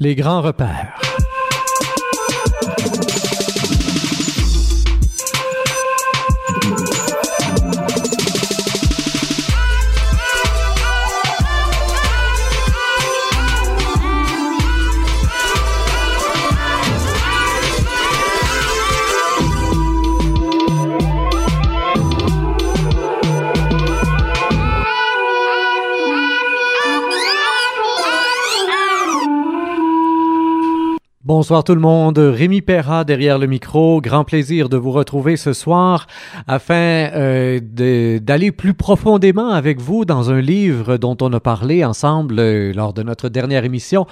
Les grands repères. Bonsoir tout le monde, Rémi Perra derrière le micro. Grand plaisir de vous retrouver ce soir afin euh, d'aller plus profondément avec vous dans un livre dont on a parlé ensemble euh, lors de notre dernière émission.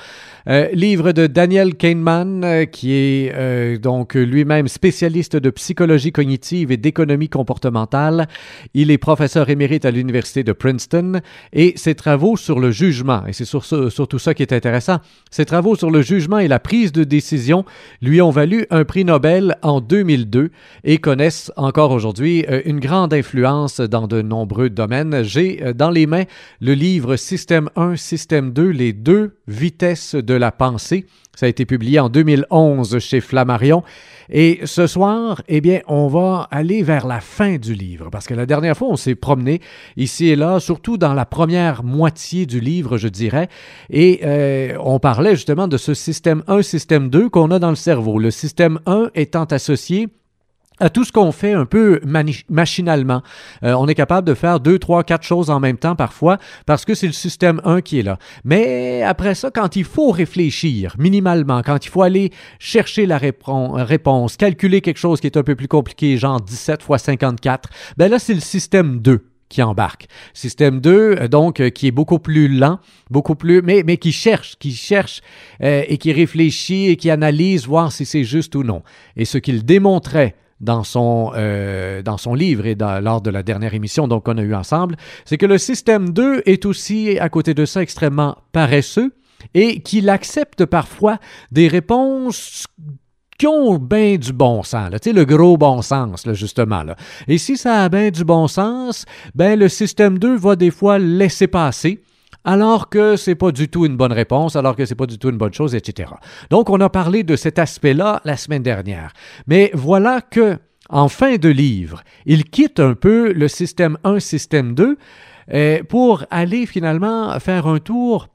Euh, livre de Daniel Kahneman, qui est donc lui-même spécialiste de psychologie cognitive et d'économie comportementale. Il est professeur émérite à l'Université de Princeton et ses travaux sur le jugement, et c'est surtout ça qui est intéressant, ses travaux sur le jugement et la prise de décision lui ont valu un prix Nobel en 2002 et connaissent encore aujourd'hui une grande influence dans de nombreux domaines. J'ai dans les mains le livre Système 1, Système 2, les deux vitesses de la pensée. Ça a été publié en 2011 chez Flammarion. Et ce soir, eh bien, on va aller vers la fin du livre, parce que la dernière fois, on s'est promené ici et là, surtout dans la première moitié du livre, je dirais, et euh, on parlait justement de ce système 1, système 2 qu'on a dans le cerveau. Le système 1 étant associé à tout ce qu'on fait un peu machinalement. Euh, on est capable de faire deux, trois, quatre choses en même temps parfois parce que c'est le système 1 qui est là. Mais après ça, quand il faut réfléchir minimalement, quand il faut aller chercher la réponse, calculer quelque chose qui est un peu plus compliqué, genre 17 fois 54, ben là, c'est le système 2 qui embarque. Système 2, euh, donc, euh, qui est beaucoup plus lent, beaucoup plus, mais, mais qui cherche, qui cherche et qui réfléchit et qui analyse, voir si c'est juste ou non. Et ce qu'il démontrait dans son, euh, dans son livre et lors de la dernière émission qu'on a eu ensemble, c'est que le système 2 est aussi, à côté de ça, extrêmement paresseux et qu'il accepte parfois des réponses qui ont bien du bon sens, là, le gros bon sens, là, justement. Là. Et si ça a bien du bon sens, ben le système 2 va des fois laisser passer alors que c'est pas du tout une bonne réponse, alors que c'est pas du tout une bonne chose, etc. Donc, on a parlé de cet aspect-là la semaine dernière. Mais voilà que, en fin de livre, il quitte un peu le système 1, système 2, euh, pour aller finalement faire un tour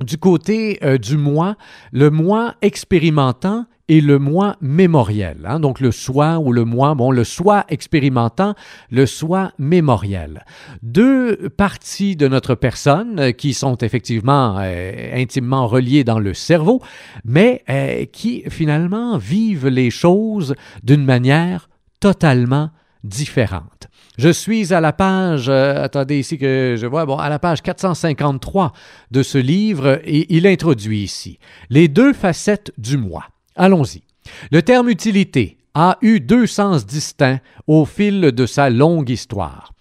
du côté euh, du moi, le moi expérimentant et le moi mémoriel. Hein. donc le soi ou le moi, bon, le soi expérimentant, le soi mémoriel. Deux parties de notre personne euh, qui sont effectivement euh, intimement reliées dans le cerveau, mais qui finalement vivent les choses d'une manière totalement différente. Je suis à la page, euh, attendez ici que je vois, bon, à la page 453 de ce livre et il introduit ici les deux facettes du moi. Allons-y. Le terme utilité a eu deux sens distincts au fil de sa longue histoire.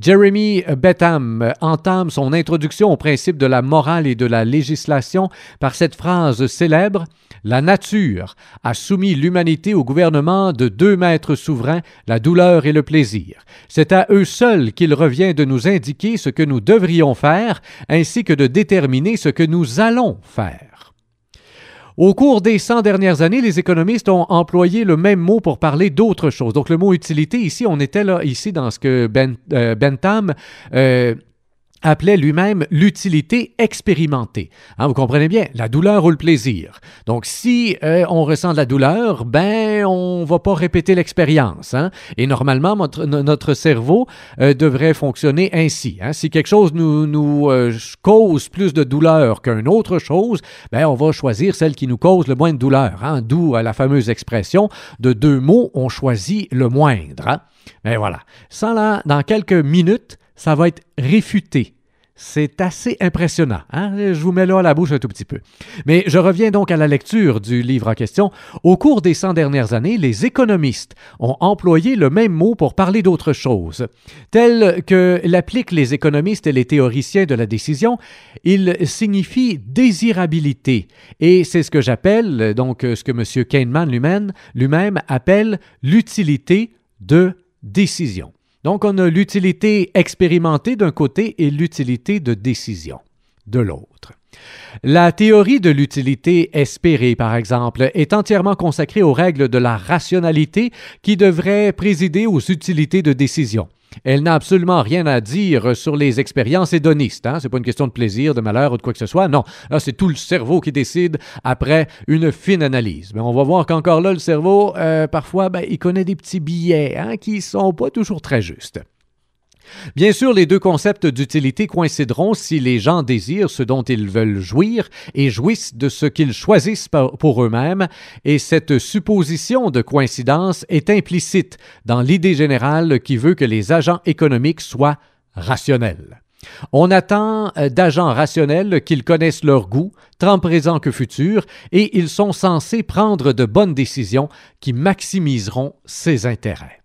Jeremy Bentham entame son introduction au principe de la morale et de la législation par cette phrase célèbre La nature a soumis l'humanité au gouvernement de deux maîtres souverains, la douleur et le plaisir. C'est à eux seuls qu'il revient de nous indiquer ce que nous devrions faire, ainsi que de déterminer ce que nous allons faire. Au cours des 100 dernières années, les économistes ont employé le même mot pour parler d'autre chose. Donc le mot utilité, ici, on était là, ici, dans ce que ben, euh, Bentham euh, appelait lui-même l'utilité expérimentée. Hein, vous comprenez bien, la douleur ou le plaisir. Donc, si euh, on ressent de la douleur, ben, on va pas répéter l'expérience. Hein? Et normalement, notre, cerveau euh, devrait fonctionner ainsi. Hein? Si quelque chose nous, euh, cause plus de douleur qu'une autre chose, ben, on va choisir celle qui nous cause le moins de douleur. D'où la fameuse expression de deux mots, on choisit le moindre. Mais voilà. Ça, là, dans quelques minutes, ça va être réfuté. C'est assez impressionnant. Hein? Je vous mets là à la bouche un tout petit peu. Mais je reviens donc à la lecture du livre en question. Au cours des 100 dernières années, les économistes ont employé le même mot pour parler d'autre chose. Tel que l'appliquent les économistes et les théoriciens de la décision, il signifie désirabilité. Et c'est ce que j'appelle, donc ce que M. Kahneman lui-même appelle l'utilité de décision. Donc, on a l'utilité expérimentée d'un côté et l'utilité de décision de l'autre. La théorie de l'utilité espérée, par exemple, est entièrement consacrée aux règles de la rationalité qui devraient présider aux utilités de décision. Elle n'a absolument rien à dire sur les expériences hédonistes. Hein? C'est pas une question de plaisir, de malheur ou de quoi que ce soit. Non, là, c'est tout le cerveau qui décide après une fine analyse. Mais on va voir qu'encore là, le cerveau, euh, parfois, ben, il connaît des petits billets hein, qui sont pas toujours très justes. Bien sûr, les deux concepts d'utilité coïncideront si les gens désirent ce dont ils veulent jouir et jouissent de ce qu'ils choisissent pour eux-mêmes, et cette supposition de coïncidence est implicite dans l'idée générale qui veut que les agents économiques soient rationnels. On attend euh, d'agents rationnels qu'ils connaissent leur goût, tant présent que futur, et ils sont censés prendre de bonnes décisions qui maximiseront ses intérêts.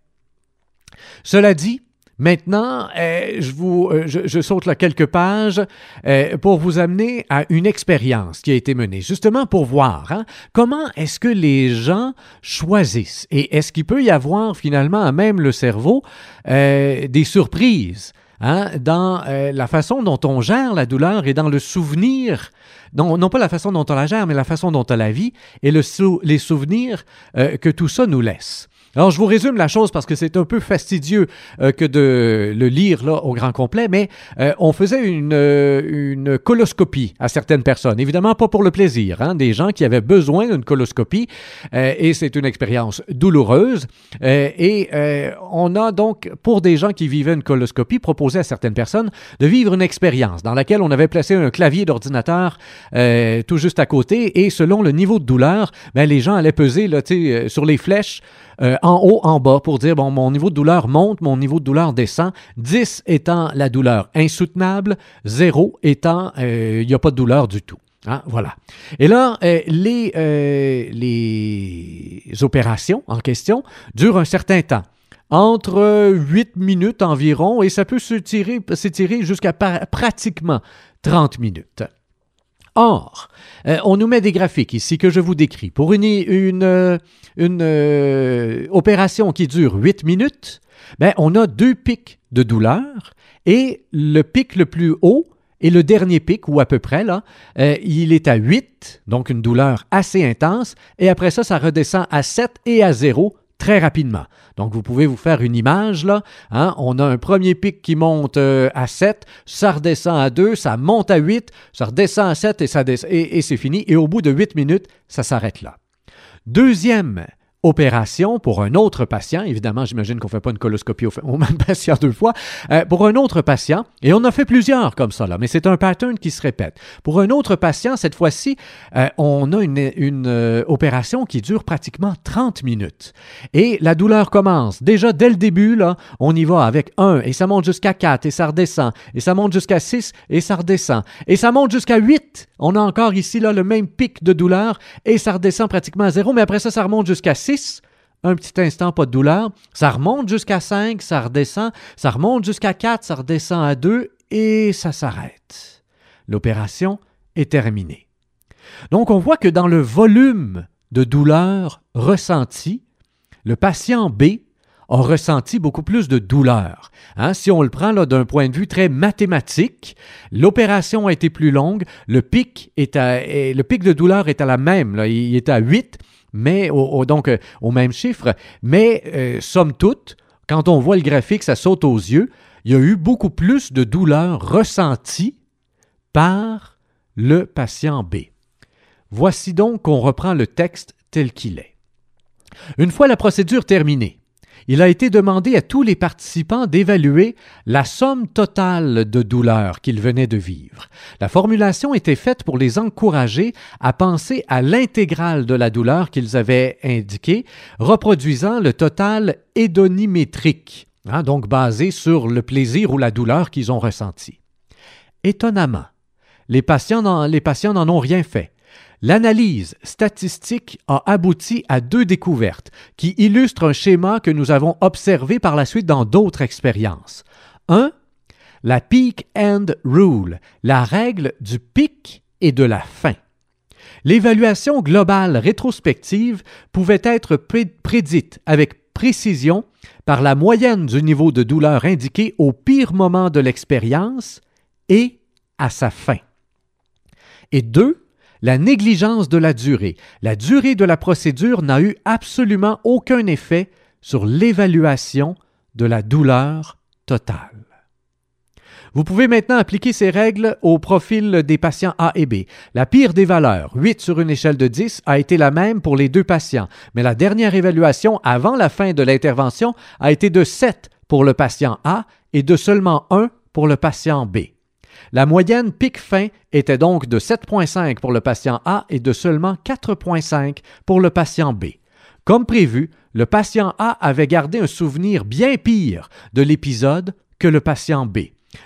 Cela dit, Maintenant, euh, je, vous, euh, je, saute là quelques pages euh, pour vous amener à une expérience qui a été menée, justement pour voir hein, comment est-ce que les gens choisissent? Et est-ce qu'il peut y avoir finalement à même le cerveau des surprises. Hein, dans la façon dont on gère la douleur et dans le souvenir, non, pas la façon dont on la gère, mais la façon dont on la vit et le les souvenirs que tout ça nous laisse? Alors, je vous résume la chose parce que c'est un peu fastidieux euh, que de le lire là, au grand complet, mais euh, on faisait une, euh, une coloscopie à certaines personnes. Évidemment, pas pour le plaisir, hein, des gens qui avaient besoin d'une coloscopie, et c'est une expérience douloureuse. et on a donc, pour des gens qui vivaient une coloscopie, proposé à certaines personnes de vivre une expérience dans laquelle on avait placé un clavier d'ordinateur tout juste à côté, et selon le niveau de douleur, ben, les gens allaient peser là, sur les flèches euh, en haut, en bas, pour dire, bon, mon niveau de douleur monte, mon niveau de douleur descend, 10 étant la douleur insoutenable, 0 étant, euh, il n'y a pas de douleur du tout. Hein, voilà. Et là, euh, les, les opérations en question durent un certain temps entre 8 minutes environ et ça peut s'étirer jusqu'à pratiquement 30 minutes. Or, euh, on nous met des graphiques ici que je vous décris. Pour une, euh, opération qui dure 8 minutes, ben, on a deux pics de douleur et le pic le plus haut et le dernier pic, ou à peu près, là, euh, il est à 8, donc une douleur assez intense, et après ça, ça redescend à 7 et à 0 très rapidement. Donc, vous pouvez vous faire une image, là. Hein? On a un premier pic qui monte euh, à 7, ça redescend à 2, ça monte à 8, ça redescend à 7 et, ça et, et c'est fini. Et au bout de 8 minutes, ça s'arrête là. Deuxième opération pour un autre patient. Évidemment, j'imagine qu'on ne fait pas une coloscopie au, même patient deux fois. Euh, pour un autre patient, et on a fait plusieurs comme ça, là, mais c'est un pattern qui se répète. Pour un autre patient, cette fois-ci, euh, on a une, une euh, opération qui dure pratiquement 30 minutes. Et la douleur commence. Déjà, dès le début, là, on y va avec 1, et ça monte jusqu'à 4, et ça redescend, et ça monte jusqu'à 6, et ça redescend, et ça monte jusqu'à 8. On a encore ici là, le même pic de douleur, et ça redescend pratiquement à 0, mais après ça, ça remonte jusqu'à 6 un petit instant, pas de douleur. Ça remonte jusqu'à 5, ça redescend. Ça remonte jusqu'à 4, ça redescend à 2 et ça s'arrête. L'opération est terminée. Donc on voit que dans le volume de douleur ressenti, le patient B a ressenti beaucoup plus de douleur. Hein, si on le prend d'un point de vue très mathématique, l'opération a été plus longue, le pic, est le pic de douleur est à la même, il est à 8, mais au, donc euh, au même chiffre. Mais euh, somme toute, quand on voit le graphique, ça saute aux yeux. Il y a eu beaucoup plus de douleur ressentie par le patient B. Voici donc qu'on reprend le texte tel qu'il est. Une fois la procédure terminée, il a été demandé à tous les participants d'évaluer la somme totale de douleur qu'ils venaient de vivre. La formulation était faite pour les encourager à penser à l'intégrale de la douleur qu'ils avaient indiquée, reproduisant le total hédonimétrique, hein, donc basé sur le plaisir ou la douleur qu'ils ont ressenti. Étonnamment, les patients n'en ont rien fait. L'analyse statistique a abouti à deux découvertes qui illustrent un schéma que nous avons observé par la suite dans d'autres expériences. Un, la peak end rule, la règle du pic et de la fin. L'évaluation globale rétrospective pouvait être prédite avec précision par la moyenne du niveau de douleur indiqué au pire moment de l'expérience et à sa fin. Et deux, la négligence de la durée. La durée de la procédure n'a eu absolument aucun effet sur l'évaluation de la douleur totale. Vous pouvez maintenant appliquer ces règles au profil des patients A et B. La pire des valeurs, 8 sur une échelle de 10, a été la même pour les deux patients, mais la dernière évaluation avant la fin de l'intervention a été de 7 pour le patient A et de seulement 1 pour le patient B. La moyenne pic-fin était donc de 7,5 pour le patient A et de seulement 4,5 pour le patient B. Comme prévu, le patient A avait gardé un souvenir bien pire de l'épisode que le patient B.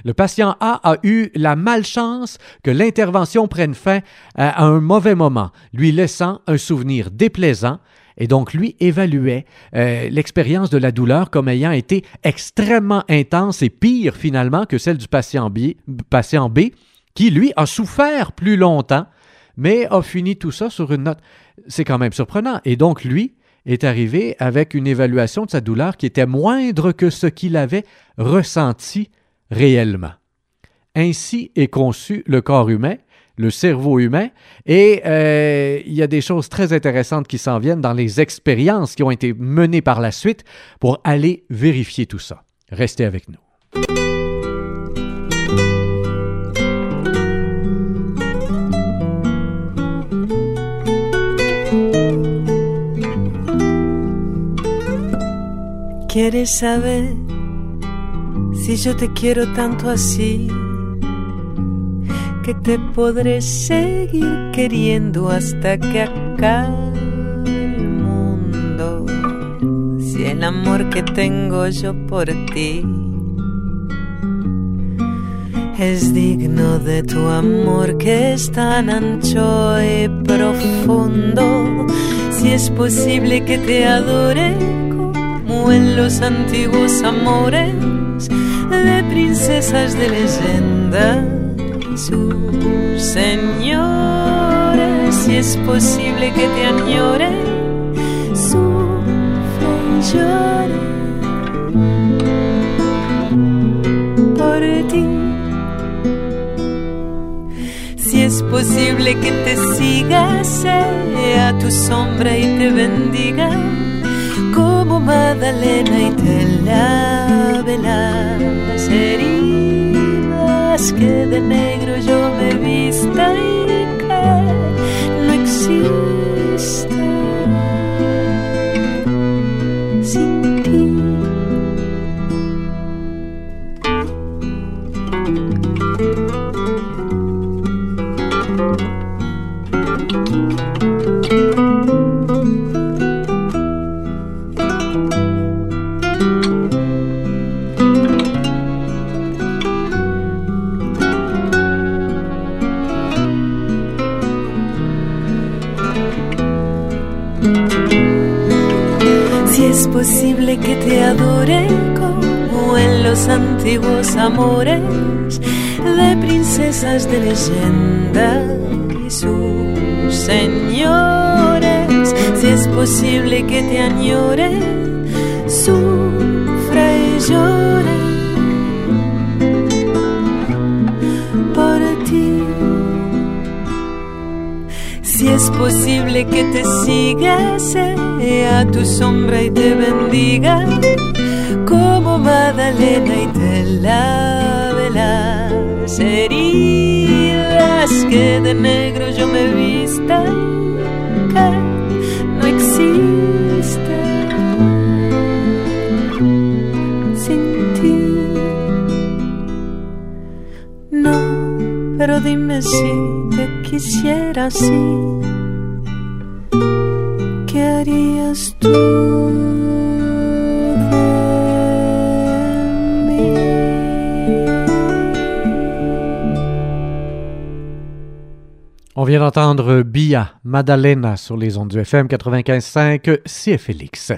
Le patient A a eu la malchance que l'intervention prenne fin à un mauvais moment, lui laissant un souvenir déplaisant, et donc lui évaluait euh, l'expérience de la douleur comme ayant été extrêmement intense et pire finalement que celle du patient B, patient B qui lui a souffert plus longtemps, mais a fini tout ça sur une note. C'est quand même surprenant. Et donc lui est arrivé avec une évaluation de sa douleur qui était moindre que ce qu'il avait ressenti réellement. Ainsi est conçu le corps humain, le cerveau humain, et euh, il y a des choses très intéressantes qui s'en viennent dans les expériences qui ont été menées par la suite pour aller vérifier tout ça. Restez avec nous. ¿Quieres saber si te? Que te podré seguir queriendo hasta que acabe el mundo. Si el amor que tengo yo por ti es digno de tu amor que es tan ancho y profundo. Si es posible que te adore como en los antiguos amores de princesas de leyenda sus señores. Si es posible que te añore, sufre y llore por ti. Si es posible que te siga, sea tu sombra y te bendiga como Magdalena y te lave las heridas que de negro yo me vista y que no existe Posible que te adore como en los antiguos amores de princesas de leyenda y sus señores. Si es posible que te añore, sufra y llore. Si es posible que te siga, sea tu sombra y te bendiga, como Magdalena y te lave las heridas, que de negro yo me vista, que no existe sin ti. No, pero dime si te quisiera así, On vient d'entendre Bia Madalena sur les ondes du FM 95.5 CFLX.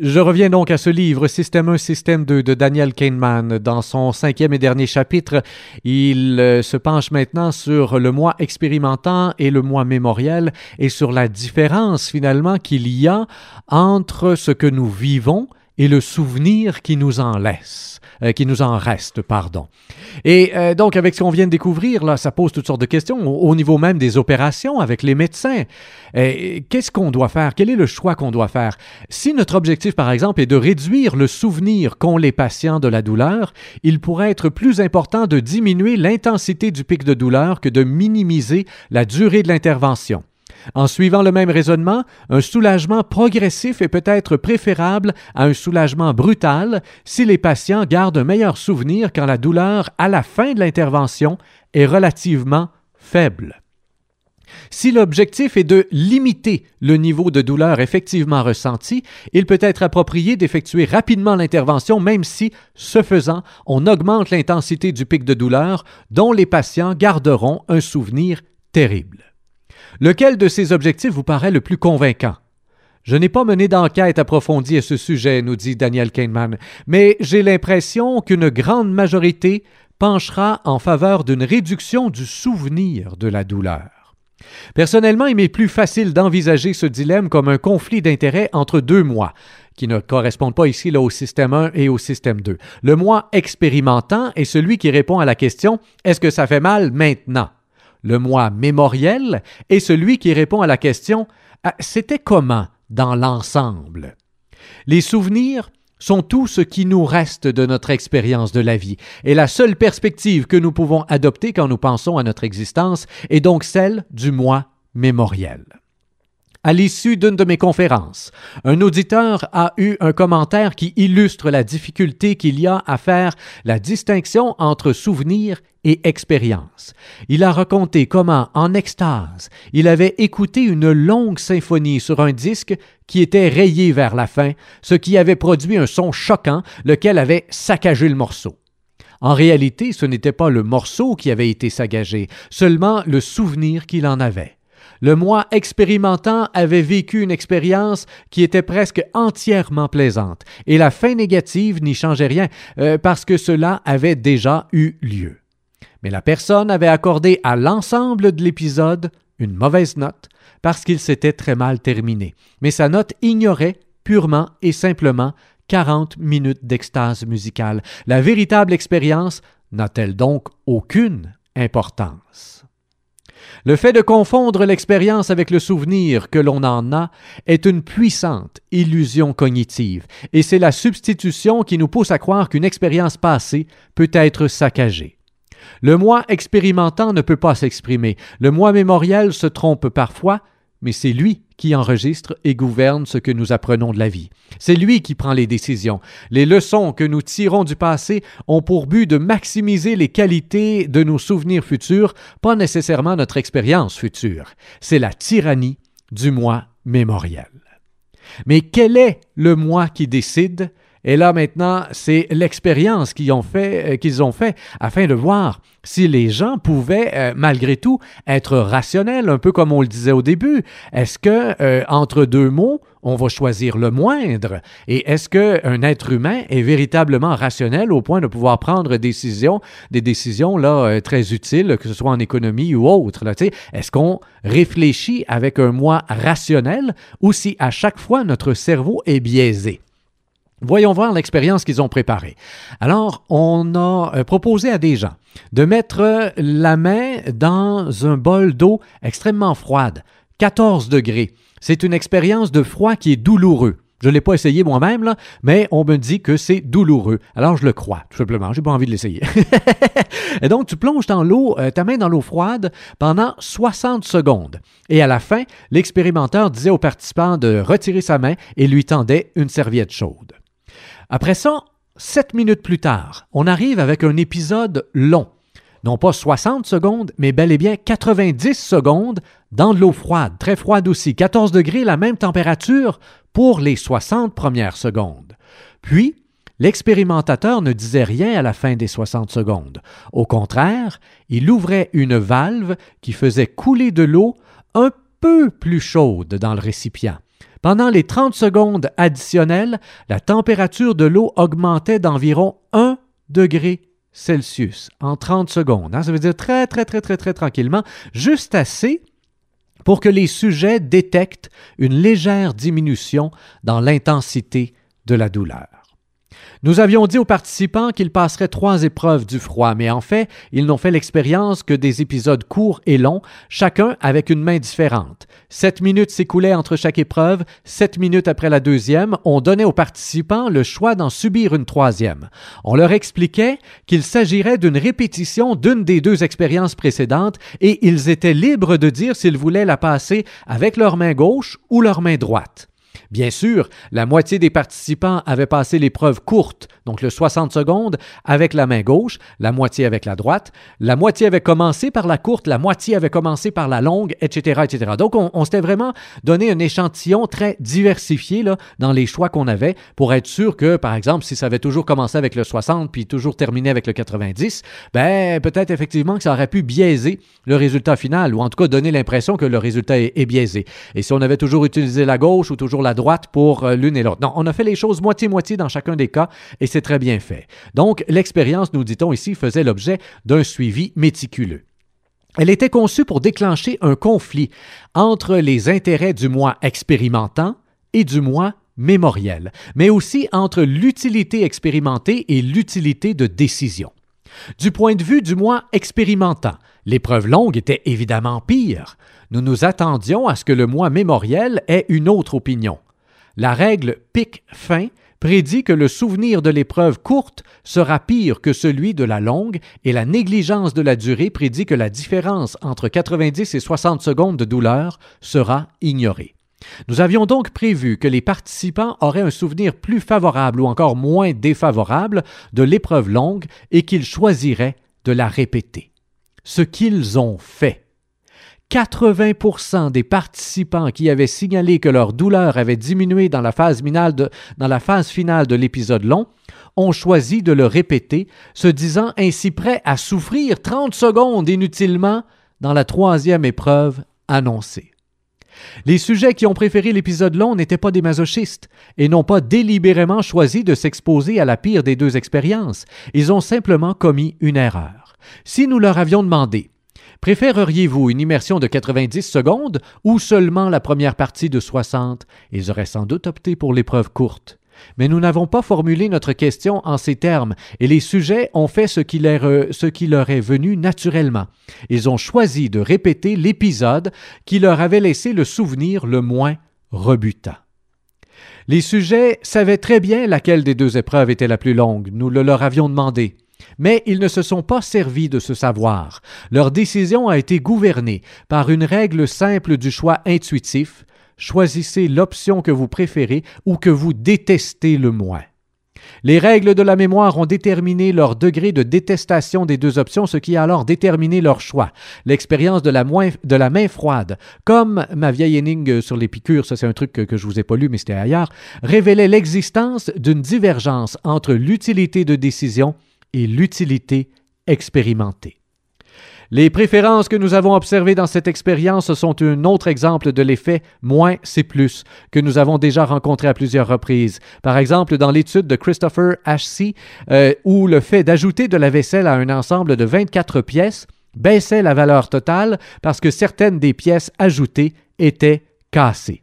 Je reviens donc à ce livre, Système 1, Système 2 de Daniel Kahneman. Dans son cinquième et dernier chapitre, il euh, se penche maintenant sur le moi expérimentant et le moi mémoriel et sur la différence finalement qu'il y a entre ce que nous vivons et le souvenir qui nous en laisse, euh, qui nous en reste, pardon. Et euh, donc, avec ce qu'on vient de découvrir, là, ça pose toutes sortes de questions au, niveau même des opérations avec les médecins. Euh, qu'est-ce qu'on doit faire? Quel est le choix qu'on doit faire? Si notre objectif, par exemple, est de réduire le souvenir qu'ont les patients de la douleur, il pourrait être plus important de diminuer l'intensité du pic de douleur que de minimiser la durée de l'intervention. En suivant le même raisonnement, un soulagement progressif est peut-être préférable à un soulagement brutal si les patients gardent un meilleur souvenir quand la douleur à la fin de l'intervention est relativement faible. Si l'objectif est de limiter le niveau de douleur effectivement ressenti, il peut être approprié d'effectuer rapidement l'intervention même si, ce faisant, on augmente l'intensité du pic de douleur dont les patients garderont un souvenir terrible. Lequel de ces objectifs vous paraît le plus convaincant? Je n'ai pas mené d'enquête approfondie à ce sujet, nous dit Daniel Kahneman, mais j'ai l'impression qu'une grande majorité penchera en faveur d'une réduction du souvenir de la douleur. Personnellement, il m'est plus facile d'envisager ce dilemme comme un conflit d'intérêts entre deux mois, qui ne correspondent pas ici au système 1 et au système 2. Le moi expérimentant est celui qui répond à la question Est-ce que ça fait mal maintenant? Le moi mémoriel, est celui qui répond à la question ah, C'était comment dans l'ensemble? Les souvenirs sont tout ce qui nous reste de notre expérience de la vie, et la seule perspective que nous pouvons adopter quand nous pensons à notre existence est donc celle du moi mémoriel à l'issue d'une de mes conférences. Un auditeur a eu un commentaire qui illustre la difficulté qu'il y a à faire la distinction entre souvenir et expérience. Il a raconté comment, en extase, il avait écouté une longue symphonie sur un disque qui était rayé vers la fin, ce qui avait produit un son choquant, lequel avait saccagé le morceau. En réalité, ce n'était pas le morceau qui avait été saccagé, seulement le souvenir qu'il en avait. Le moi expérimentant avait vécu une expérience qui était presque entièrement plaisante, et la fin négative n'y changeait rien, euh, parce que cela avait déjà eu lieu. Mais la personne avait accordé à l'ensemble de l'épisode une mauvaise note, parce qu'il s'était très mal terminé. Mais sa note ignorait purement et simplement 40 minutes d'extase musicale. La véritable expérience n'a-t-elle donc aucune importance? Le fait de confondre l'expérience avec le souvenir que l'on en a est une puissante illusion cognitive, et c'est la substitution qui nous pousse à croire qu'une expérience passée peut être saccagée. Le moi expérimentant ne peut pas s'exprimer, le moi mémoriel se trompe parfois, mais c'est lui qui enregistre et gouverne ce que nous apprenons de la vie. C'est lui qui prend les décisions. Les leçons que nous tirons du passé ont pour but de maximiser les qualités de nos souvenirs futurs, pas nécessairement notre expérience future. C'est la tyrannie du moi mémoriel. Mais quel est le moi qui décide? Et là maintenant, c'est l'expérience qu'ils ont fait, euh, qu'ils ont fait afin de voir si les gens pouvaient euh, malgré tout être rationnels, un peu comme on le disait au début. Est-ce que euh, entre deux mots, on va choisir le moindre? Et est-ce qu'un être humain est véritablement rationnel au point de pouvoir prendre des décisions, des décisions là très utiles, que ce soit en économie ou autre Est-ce qu'on réfléchit avec un moi rationnel ou si à chaque fois notre cerveau est biaisé? Voyons voir l'expérience qu'ils ont préparée. Alors, on a euh, proposé à des gens de mettre la main dans un bol d'eau extrêmement froide, 14 degrés. C'est une expérience de froid qui est douloureux. Je ne l'ai pas essayé moi-même, mais on me dit que c'est douloureux. Alors je le crois, tout simplement. J'ai pas envie de l'essayer. et donc, tu plonges dans l'eau, euh, ta main dans l'eau froide pendant 60 secondes. Et à la fin, l'expérimenteur disait aux participants de retirer sa main et lui tendait une serviette chaude. Après ça, sept minutes plus tard, on arrive avec un épisode long. Non pas 60 secondes, mais bel et bien 90 secondes dans de l'eau froide, très froide aussi, 14 degrés, la même température pour les 60 premières secondes. Puis, l'expérimentateur ne disait rien à la fin des 60 secondes. Au contraire, il ouvrait une valve qui faisait couler de l'eau un peu plus chaude dans le récipient. Pendant les 30 secondes additionnelles, la température de l'eau augmentait d'environ 1 degré Celsius en 30 secondes. Hein. Ça veut dire très, très, très, très, très tranquillement, juste assez pour que les sujets détectent une légère diminution dans l'intensité de la douleur. Nous avions dit aux participants qu'ils passeraient trois épreuves du froid, mais en fait, ils n'ont fait l'expérience que des épisodes courts et longs, chacun avec une main différente. Sept minutes s'écoulaient entre chaque épreuve, sept minutes après la deuxième, on donnait aux participants le choix d'en subir une troisième. On leur expliquait qu'il s'agirait d'une répétition d'une des deux expériences précédentes et ils étaient libres de dire s'ils voulaient la passer avec leur main gauche ou leur main droite. Bien sûr, la moitié des participants avaient passé l'épreuve courte, donc le 60 secondes, avec la main gauche, la moitié avec la droite, la moitié avait commencé par la courte, la moitié avait commencé par la longue, etc. etc. Donc, on, s'était vraiment donné un échantillon très diversifié là, dans les choix qu'on avait pour être sûr que, par exemple, si ça avait toujours commencé avec le 60 puis toujours terminé avec le 90, ben peut-être effectivement que ça aurait pu biaiser le résultat final ou en tout cas donner l'impression que le résultat est, est biaisé. Et si on avait toujours utilisé la gauche ou toujours droite pour euh, l'une et l'autre. Non, on a fait les choses moitié-moitié dans chacun des cas et c'est très bien fait. Donc, l'expérience, nous dit-on ici, faisait l'objet d'un suivi méticuleux. Elle était conçue pour déclencher un conflit entre les intérêts du moi expérimentant et du moi mémoriel, mais aussi entre l'utilité expérimentée et l'utilité de décision. Du point de vue du moi expérimentant, l'épreuve longue était évidemment pire. Nous nous attendions à ce que le moi mémoriel ait une autre opinion. La règle pic-fin prédit que le souvenir de l'épreuve courte sera pire que celui de la longue et la négligence de la durée prédit que la différence entre 90 et 60 secondes de douleur sera ignorée. Nous avions donc prévu que les participants auraient un souvenir plus favorable ou encore moins défavorable de l'épreuve longue et qu'ils choisiraient de la répéter. Ce qu'ils ont fait. 80% des participants qui avaient signalé que leur douleur avait diminué dans la phase finale de, l'épisode long ont choisi de le répéter, se disant ainsi prêts à souffrir 30 secondes inutilement dans la troisième épreuve annoncée. Les sujets qui ont préféré l'épisode long n'étaient pas des masochistes et n'ont pas délibérément choisi de s'exposer à la pire des deux expériences. Ils ont simplement commis une erreur. Si nous leur avions demandé Préféreriez-vous une immersion de 90 secondes ou seulement la première partie de 60 Ils auraient sans doute opté pour l'épreuve courte. Mais nous n'avons pas formulé notre question en ces termes, et les sujets ont fait ce qui, leur, est venu naturellement. Ils ont choisi de répéter l'épisode qui leur avait laissé le souvenir le moins rebutant. Les sujets savaient très bien laquelle des deux épreuves était la plus longue, nous le leur avions demandé. Mais ils ne se sont pas servis de ce savoir. Leur décision a été gouvernée par une règle simple du choix intuitif. Choisissez l'option que vous préférez ou que vous détestez le moins. Les règles de la mémoire ont déterminé leur degré de détestation des deux options, ce qui a alors déterminé leur choix. L'expérience de, la main froide, comme ma vieille énigme sur les piqûres, ça c'est un truc que, que je vous ai pas lu, mais c'était ailleurs, révélait l'existence d'une divergence entre l'utilité de décision et l'utilité expérimentée. Les préférences que nous avons observées dans cette expérience sont un autre exemple de l'effet moins c'est plus que nous avons déjà rencontré à plusieurs reprises. Par exemple, dans l'étude de Christopher H.C., euh, où le fait d'ajouter de la vaisselle à un ensemble de 24 pièces baissait la valeur totale parce que certaines des pièces ajoutées étaient cassées.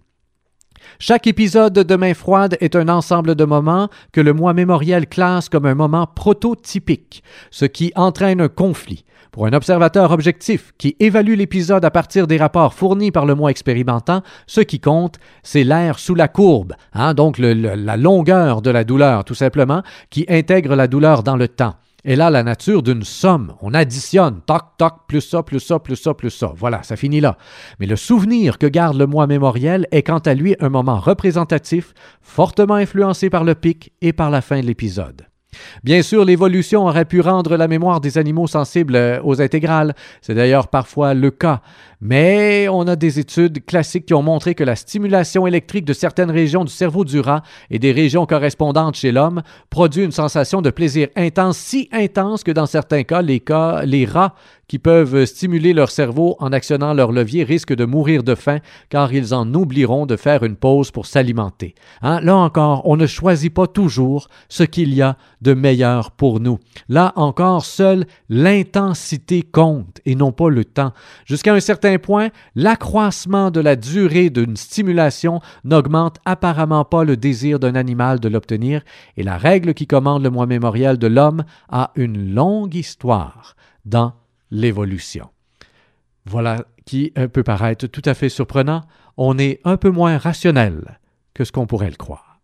Chaque épisode de Main froide est un ensemble de moments que le moi mémoriel classe comme un moment prototypique, ce qui entraîne un conflit. Pour un observateur objectif qui évalue l'épisode à partir des rapports fournis par le moi expérimentant, ce qui compte, c'est l'air sous la courbe, hein, donc la longueur de la douleur, tout simplement, qui intègre la douleur dans le temps. Et là, la nature d'une somme. On additionne, toc, toc, plus ça, plus ça, plus ça, plus ça. Voilà, ça finit là. Mais le souvenir que garde le moi mémoriel est quant à lui un moment représentatif, fortement influencé par le pic et par la fin de l'épisode. Bien sûr, l'évolution aurait pu rendre la mémoire des animaux sensibles euh, aux intégrales. C'est d'ailleurs parfois le cas. Mais on a des études classiques qui ont montré que la stimulation électrique de certaines régions du cerveau du rat et des régions correspondantes chez l'homme produit une sensation de plaisir intense, si intense que dans certains cas, les, cas, les rats qui peuvent stimuler leur cerveau en actionnant leur levier risquent de mourir de faim car ils en oublieront de faire une pause pour s'alimenter. Hein? Là encore, on ne choisit pas toujours ce qu'il y a de meilleur pour nous. Là encore, seule l'intensité compte et non pas le temps. Jusqu'à un certain point, l'accroissement de la durée d'une stimulation n'augmente apparemment pas le désir d'un animal de l'obtenir et la règle qui commande le mois mémorial de l'homme a une longue histoire dans l'évolution. Voilà qui peut paraître tout à fait surprenant. On est un peu moins rationnel que ce qu'on pourrait le croire.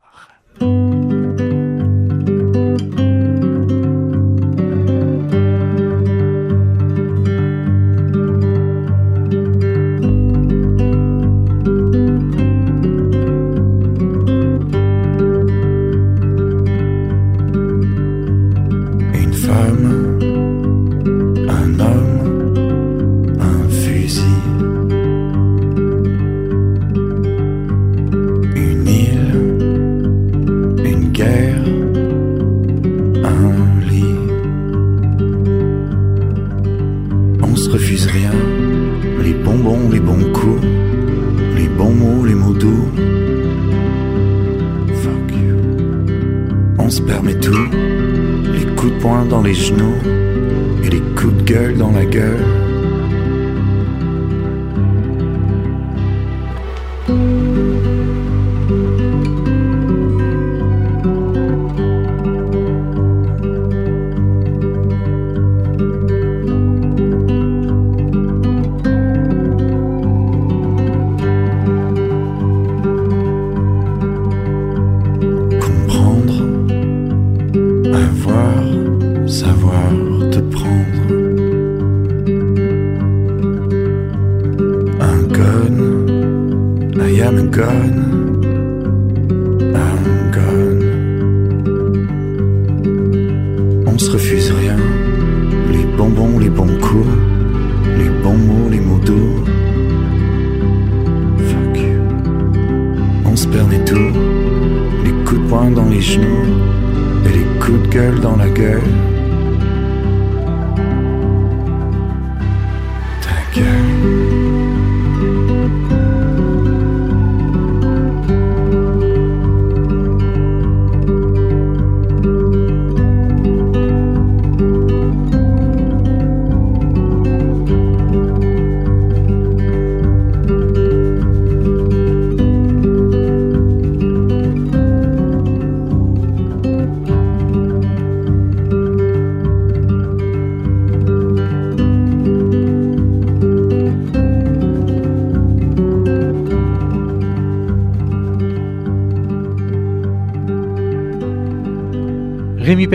Rémi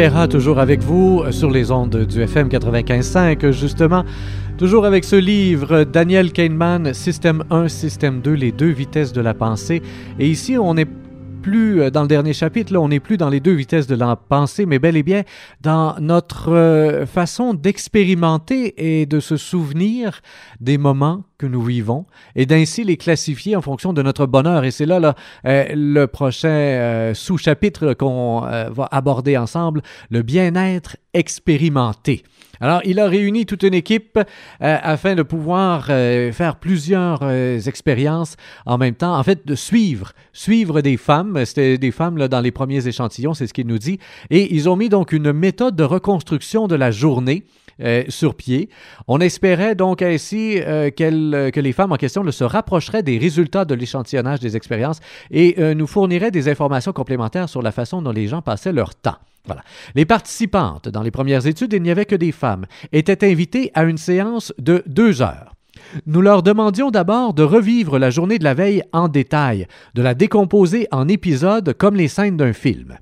Toujours avec vous euh, sur les ondes du FM 95.5, justement, toujours avec ce livre, Daniel Kahneman, Système 1, Système 2, les deux vitesses de la pensée. Et ici, on est plus euh, dans le dernier chapitre, là, on n'est plus dans les deux vitesses de la pensée, mais bel et bien dans notre euh, façon d'expérimenter et de se souvenir des moments nous vivons et d'ainsi les classifier en fonction de notre bonheur. Et c'est là, euh, le prochain sous-chapitre qu'on va aborder ensemble, le bien-être expérimenté. Alors, il a réuni toute une équipe euh, afin de pouvoir euh, faire plusieurs euh, expériences en même temps, en fait, de suivre, suivre des femmes. C'était des femmes là, dans les premiers échantillons, c'est ce qu'il nous dit. Et ils ont mis donc une méthode de reconstruction de la journée. Sur pied. On espérait donc ainsi que les femmes en question se rapprocheraient des résultats de l'échantillonnage des expériences et nous fourniraient des informations complémentaires sur la façon dont les gens passaient leur temps. Voilà. Les participantes, dans les premières études, il n'y avait que des femmes, étaient invitées à une séance de deux heures. Nous leur demandions d'abord de revivre la journée de la veille en détail, de la décomposer en épisodes comme les scènes d'un film.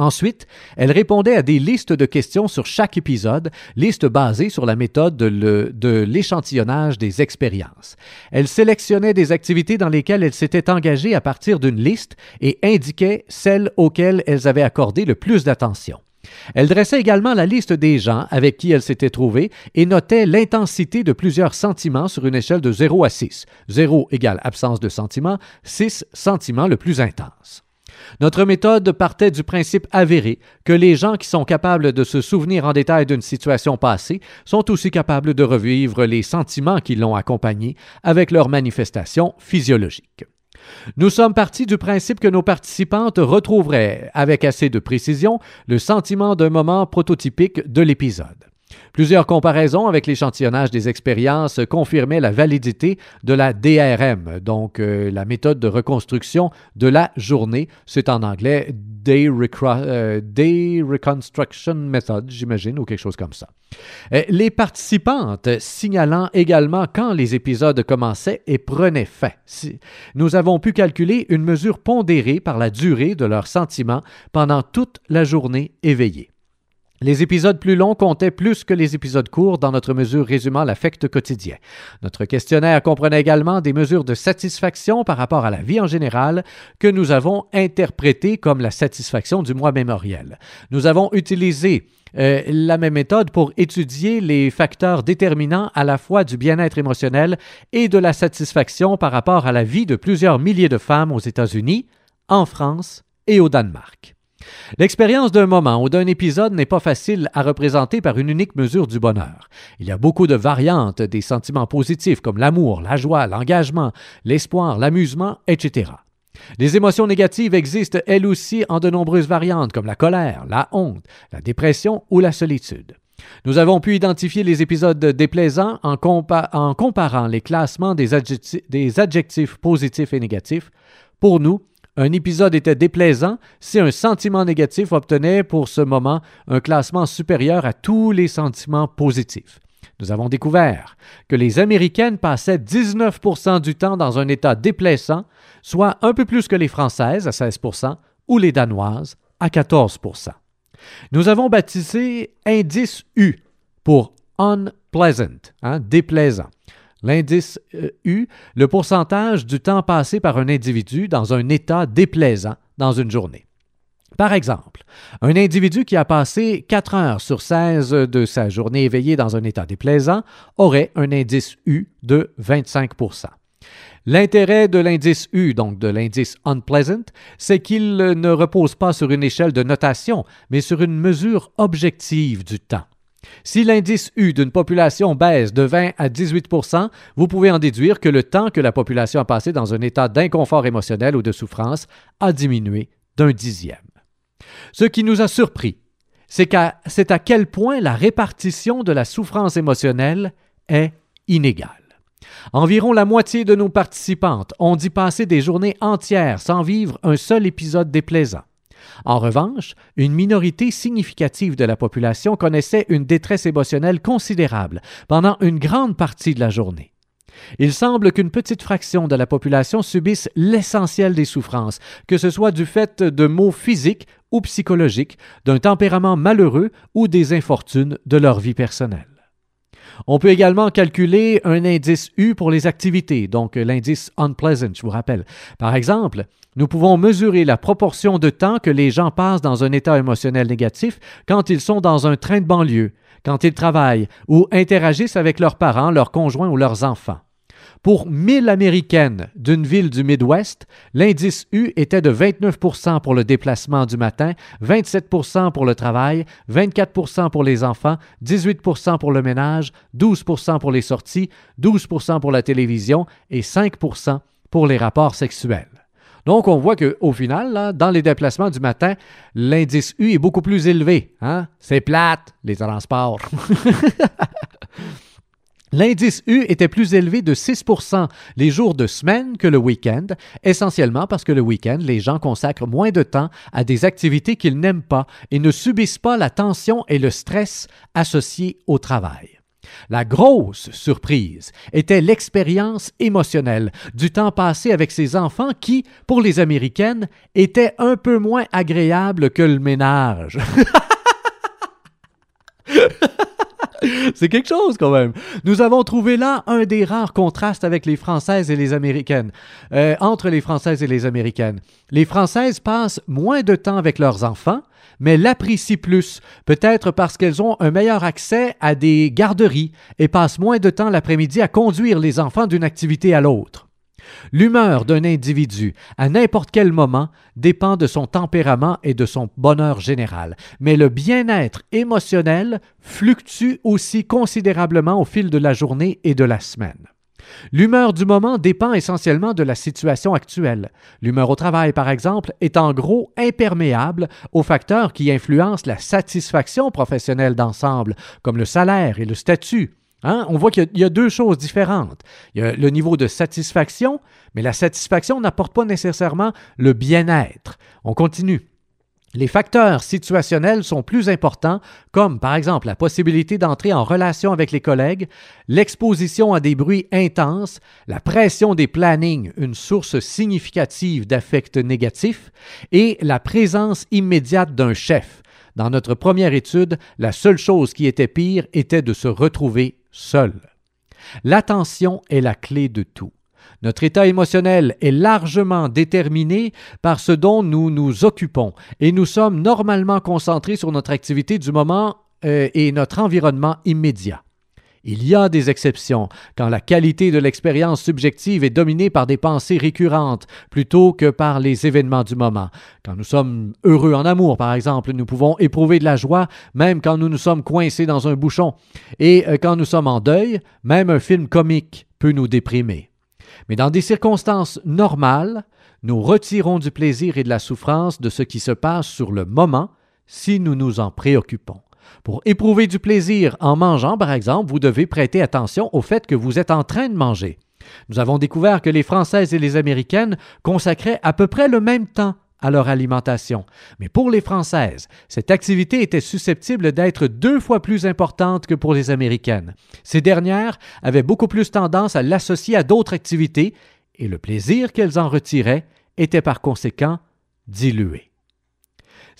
Ensuite, elle répondait à des listes de questions sur chaque épisode, listes basées sur la méthode de l'échantillonnage des expériences. Elle sélectionnait des activités dans lesquelles elle s'était engagée à partir d'une liste et indiquait celles auxquelles elles avaient accordé le plus d'attention. Elle dressait également la liste des gens avec qui elle s'était trouvée et notait l'intensité de plusieurs sentiments sur une échelle de 0 à 6. 0 égale absence de sentiment, 6 sentiments le plus intense. Notre méthode partait du principe avéré que les gens qui sont capables de se souvenir en détail d'une situation passée sont aussi capables de revivre les sentiments qui l'ont accompagnée avec leurs manifestations physiologiques. Nous sommes partis du principe que nos participantes retrouveraient, avec assez de précision, le sentiment d'un moment prototypique de l'épisode. Plusieurs comparaisons avec l'échantillonnage des expériences confirmaient la validité de la DRM, donc euh, la méthode de reconstruction de la journée. C'est en anglais Day, euh, Reconstruction Method, j'imagine, ou quelque chose comme ça. Euh, les participantes signalant également quand les épisodes commençaient et prenaient fin. Nous avons pu calculer une mesure pondérée par la durée de leurs sentiments pendant toute la journée éveillée. Les épisodes plus longs comptaient plus que les épisodes courts dans notre mesure résumant l'affect quotidien. Notre questionnaire comprenait également des mesures de satisfaction par rapport à la vie en général que nous avons interprétées comme la satisfaction du mois mémoriel. Nous avons utilisé euh, la même méthode pour étudier les facteurs déterminants à la fois du bien-être émotionnel et de la satisfaction par rapport à la vie de plusieurs milliers de femmes aux États-Unis, en France et au Danemark. L'expérience d'un moment ou d'un épisode n'est pas facile à représenter par une unique mesure du bonheur. Il y a beaucoup de variantes des sentiments positifs comme l'amour, la joie, l'engagement, l'espoir, l'amusement, etc. Les émotions négatives existent elles aussi en de nombreuses variantes comme la colère, la honte, la dépression ou la solitude. Nous avons pu identifier les épisodes déplaisants en, comparant les classements des adjectifs positifs et négatifs. Pour nous, un épisode était déplaisant si un sentiment négatif obtenait pour ce moment un classement supérieur à tous les sentiments positifs. Nous avons découvert que les Américaines passaient 19% du temps dans un état déplaisant, soit un peu plus que les Françaises à 16% ou les Danoises à 14% Nous avons baptisé indice U pour unpleasant, hein, déplaisant. L'indice euh, U, le pourcentage du temps passé par un individu dans un état déplaisant dans une journée. Par exemple, un individu qui a passé 4 heures sur 16 de sa journée éveillée dans un état déplaisant aurait un indice U de 25% L'intérêt de l'indice U, donc de l'indice unpleasant, c'est qu'il ne repose pas sur une échelle de notation, mais sur une mesure objective du temps. Si l'indice U d'une population baisse de 20 à 18% vous pouvez en déduire que le temps que la population a passé dans un état d'inconfort émotionnel ou de souffrance a diminué d'un dixième. Ce qui nous a surpris, c'est à quel point la répartition de la souffrance émotionnelle est inégale. Environ la moitié de nos participantes ont dit passer des journées entières sans vivre un seul épisode déplaisant. En revanche, une minorité significative de la population connaissait une détresse émotionnelle considérable pendant une grande partie de la journée. Il semble qu'une petite fraction de la population subisse l'essentiel des souffrances, que ce soit du fait de maux physiques ou psychologiques, d'un tempérament malheureux ou des infortunes de leur vie personnelle. On peut également calculer un indice U pour les activités, donc l'indice unpleasant, je vous rappelle. Par exemple, nous pouvons mesurer la proportion de temps que les gens passent dans un état émotionnel négatif quand ils sont dans un train de banlieue, quand ils travaillent ou interagissent avec leurs parents, leurs conjoints ou leurs enfants. Pour 1000 Américaines d'une ville du Midwest, l'indice U était de 29% pour le déplacement du matin, 27% pour le travail, 24% pour les enfants, 18% pour le ménage, 12% pour les sorties, 12% pour la télévision et 5% pour les rapports sexuels. Donc, on voit qu'au final, dans les déplacements du matin, l'indice U est beaucoup plus élevé. Hein? C'est plate, les transports. L'indice U était plus élevé de 6% les jours de semaine que le week-end, essentiellement parce que le week-end, les gens consacrent moins de temps à des activités qu'ils n'aiment pas et ne subissent pas la tension et le stress associés au travail. La grosse surprise était l'expérience émotionnelle du temps passé avec ses enfants qui, pour les Américaines, était un peu moins agréable que le ménage. C'est quelque chose quand même. Nous avons trouvé là un des rares contrastes avec les Françaises et les Américaines, euh, entre les Françaises et les Américaines. Les Françaises passent moins de temps avec leurs enfants, mais l'apprécient plus, peut-être parce qu'elles ont un meilleur accès à des garderies et passent moins de temps l'après-midi à conduire les enfants d'une activité à l'autre. L'humeur d'un individu, à n'importe quel moment, dépend de son tempérament et de son bonheur général, mais le bien-être émotionnel fluctue aussi considérablement au fil de la journée et de la semaine. L'humeur du moment dépend essentiellement de la situation actuelle. L'humeur au travail, par exemple, est en gros imperméable aux facteurs qui influencent la satisfaction professionnelle d'ensemble, comme le salaire et le statut. Hein? On voit qu'il y, a deux choses différentes. Il y a le niveau de satisfaction, mais la satisfaction n'apporte pas nécessairement le bien-être. On continue. Les facteurs situationnels sont plus importants, comme par exemple la possibilité d'entrer en relation avec les collègues, l'exposition à des bruits intenses, la pression des plannings, une source significative d'affects négatifs, et la présence immédiate d'un chef. Dans notre première étude, la seule chose qui était pire était de se retrouver seul. L'attention est la clé de tout. Notre état émotionnel est largement déterminé par ce dont nous nous occupons et nous sommes normalement concentrés sur notre activité du moment euh, et notre environnement immédiat. Il y a des exceptions, quand la qualité de l'expérience subjective est dominée par des pensées récurrentes plutôt que par les événements du moment. Quand nous sommes heureux en amour, par exemple, nous pouvons éprouver de la joie même quand nous nous sommes coincés dans un bouchon. Et euh, quand nous sommes en deuil, même un film comique peut nous déprimer. Mais dans des circonstances normales, nous retirons du plaisir et de la souffrance de ce qui se passe sur le moment si nous nous en préoccupons. Pour éprouver du plaisir en mangeant, par exemple, vous devez prêter attention au fait que vous êtes en train de manger. Nous avons découvert que les Françaises et les Américaines consacraient à peu près le même temps à leur alimentation. Mais pour les Françaises, cette activité était susceptible d'être deux fois plus importante que pour les Américaines. Ces dernières avaient beaucoup plus tendance à l'associer à d'autres activités, et le plaisir qu'elles en retiraient était par conséquent dilué.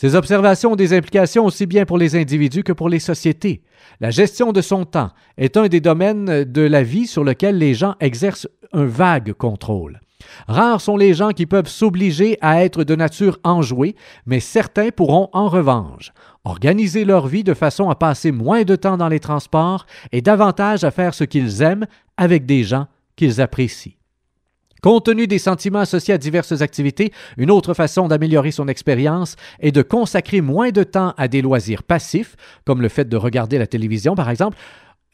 Ces observations ont des implications aussi bien pour les individus que pour les sociétés. La gestion de son temps est un des domaines de la vie sur lequel les gens exercent un vague contrôle. Rares sont les gens qui peuvent s'obliger à être de nature enjouée, mais certains pourront en revanche organiser leur vie de façon à passer moins de temps dans les transports et davantage à faire ce qu'ils aiment avec des gens qu'ils apprécient. Compte tenu des sentiments associés à diverses activités, une autre façon d'améliorer son expérience est de consacrer moins de temps à des loisirs passifs, comme le fait de regarder la télévision par exemple.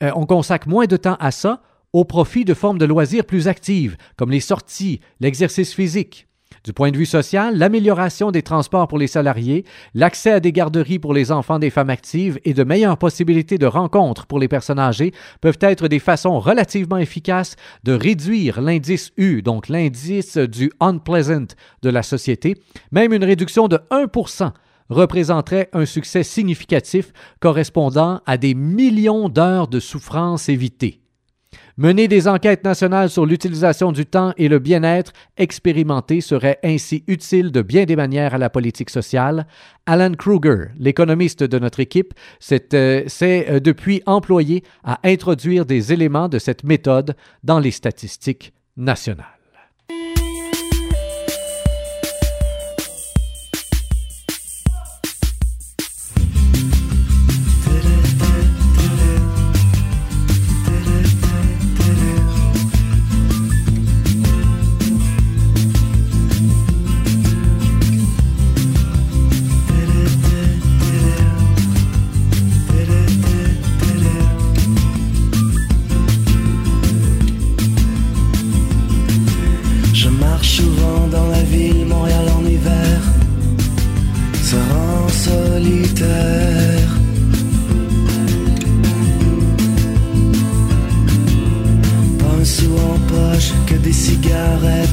Euh, on consacre moins de temps à ça au profit de formes de loisirs plus actives, comme les sorties, l'exercice physique. Du point de vue social, l'amélioration des transports pour les salariés, l'accès à des garderies pour les enfants des femmes actives et de meilleures possibilités de rencontres pour les personnes âgées peuvent être des façons relativement efficaces de réduire l'indice U, donc l'indice du unpleasant de la société. Même une réduction de 1 représenterait un succès significatif correspondant à des millions d'heures de souffrance évitées. Mener des enquêtes nationales sur l'utilisation du temps et le bien-être expérimenté serait ainsi utile de bien des manières à la politique sociale. Alan Kruger, l'économiste de notre équipe, s'est euh, euh, depuis employé à introduire des éléments de cette méthode dans les statistiques nationales.